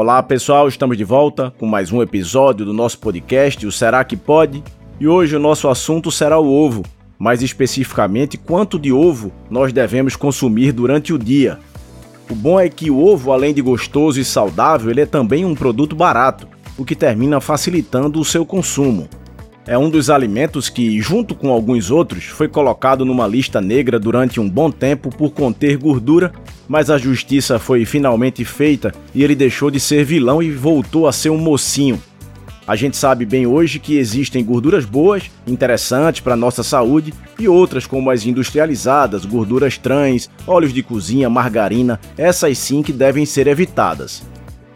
Olá pessoal, estamos de volta com mais um episódio do nosso podcast, o Será que Pode? E hoje o nosso assunto será o ovo, mais especificamente quanto de ovo nós devemos consumir durante o dia. O bom é que o ovo, além de gostoso e saudável, ele é também um produto barato, o que termina facilitando o seu consumo. É um dos alimentos que, junto com alguns outros, foi colocado numa lista negra durante um bom tempo por conter gordura mas a justiça foi finalmente feita e ele deixou de ser vilão e voltou a ser um mocinho. A gente sabe bem hoje que existem gorduras boas, interessantes para nossa saúde, e outras como as industrializadas, gorduras trans, óleos de cozinha, margarina, essas sim que devem ser evitadas.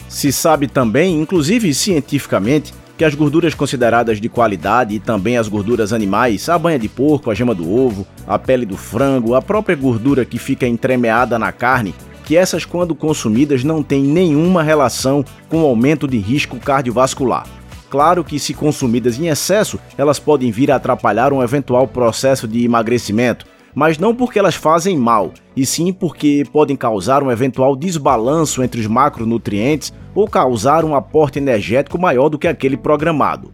Se sabe também, inclusive cientificamente, que as gorduras consideradas de qualidade e também as gorduras animais, a banha de porco, a gema do ovo, a pele do frango, a própria gordura que fica entremeada na carne, que essas quando consumidas não têm nenhuma relação com o aumento de risco cardiovascular. Claro que se consumidas em excesso, elas podem vir a atrapalhar um eventual processo de emagrecimento, mas não porque elas fazem mal, e sim porque podem causar um eventual desbalanço entre os macronutrientes ou causar um aporte energético maior do que aquele programado.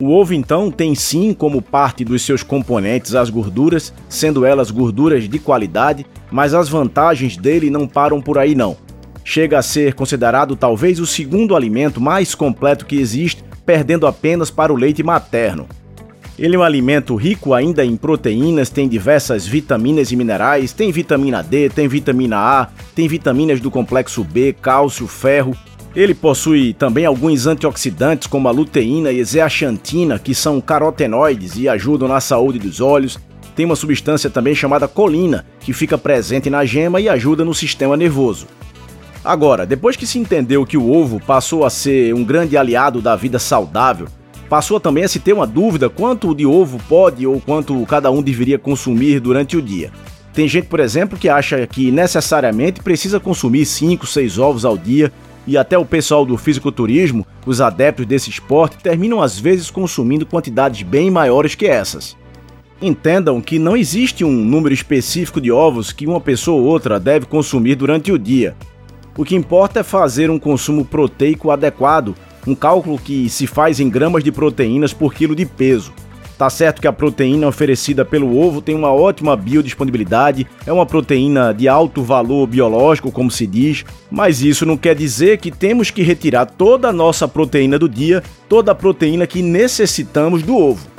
O ovo então tem sim como parte dos seus componentes as gorduras, sendo elas gorduras de qualidade, mas as vantagens dele não param por aí não. Chega a ser considerado talvez o segundo alimento mais completo que existe, perdendo apenas para o leite materno. Ele é um alimento rico ainda em proteínas, tem diversas vitaminas e minerais, tem vitamina D, tem vitamina A, tem vitaminas do complexo B, cálcio, ferro. Ele possui também alguns antioxidantes como a luteína e zeaxantina, que são carotenoides e ajudam na saúde dos olhos. Tem uma substância também chamada colina, que fica presente na gema e ajuda no sistema nervoso. Agora, depois que se entendeu que o ovo passou a ser um grande aliado da vida saudável, Passou também a se ter uma dúvida quanto de ovo pode ou quanto cada um deveria consumir durante o dia. Tem gente, por exemplo, que acha que necessariamente precisa consumir 5, 6 ovos ao dia, e até o pessoal do fisiculturismo, os adeptos desse esporte, terminam às vezes consumindo quantidades bem maiores que essas. Entendam que não existe um número específico de ovos que uma pessoa ou outra deve consumir durante o dia. O que importa é fazer um consumo proteico adequado um cálculo que se faz em gramas de proteínas por quilo de peso. Tá certo que a proteína oferecida pelo ovo tem uma ótima biodisponibilidade, é uma proteína de alto valor biológico, como se diz, mas isso não quer dizer que temos que retirar toda a nossa proteína do dia, toda a proteína que necessitamos do ovo.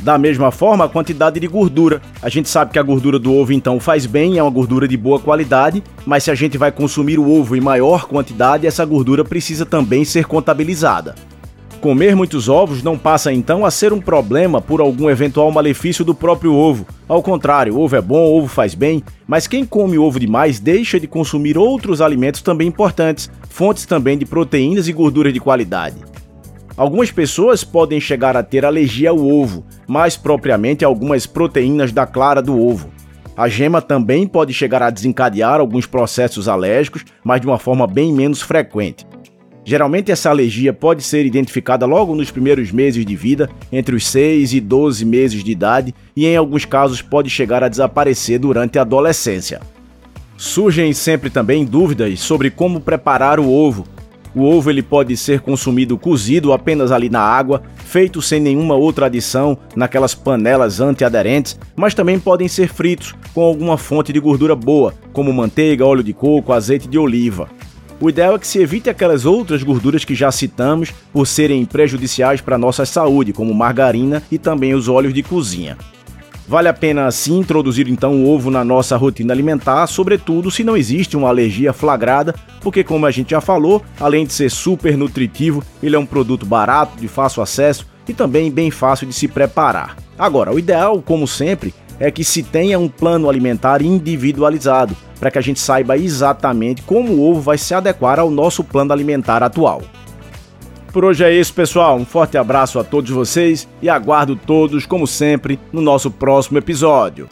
Da mesma forma, a quantidade de gordura. A gente sabe que a gordura do ovo então faz bem, é uma gordura de boa qualidade, mas se a gente vai consumir o ovo em maior quantidade, essa gordura precisa também ser contabilizada. Comer muitos ovos não passa então a ser um problema por algum eventual malefício do próprio ovo. Ao contrário, ovo é bom, ovo faz bem, mas quem come ovo demais deixa de consumir outros alimentos também importantes, fontes também de proteínas e gorduras de qualidade. Algumas pessoas podem chegar a ter alergia ao ovo, mais propriamente algumas proteínas da clara do ovo. A gema também pode chegar a desencadear alguns processos alérgicos, mas de uma forma bem menos frequente. Geralmente, essa alergia pode ser identificada logo nos primeiros meses de vida, entre os 6 e 12 meses de idade, e em alguns casos pode chegar a desaparecer durante a adolescência. Surgem sempre também dúvidas sobre como preparar o ovo, o ovo ele pode ser consumido cozido apenas ali na água, feito sem nenhuma outra adição naquelas panelas antiaderentes, mas também podem ser fritos com alguma fonte de gordura boa, como manteiga, óleo de coco, azeite de oliva. O ideal é que se evite aquelas outras gorduras que já citamos por serem prejudiciais para a nossa saúde, como margarina e também os óleos de cozinha. Vale a pena sim introduzir então o ovo na nossa rotina alimentar, sobretudo se não existe uma alergia flagrada, porque como a gente já falou, além de ser super nutritivo, ele é um produto barato, de fácil acesso e também bem fácil de se preparar. Agora, o ideal, como sempre, é que se tenha um plano alimentar individualizado, para que a gente saiba exatamente como o ovo vai se adequar ao nosso plano alimentar atual. Por hoje é isso, pessoal. Um forte abraço a todos vocês e aguardo todos, como sempre, no nosso próximo episódio.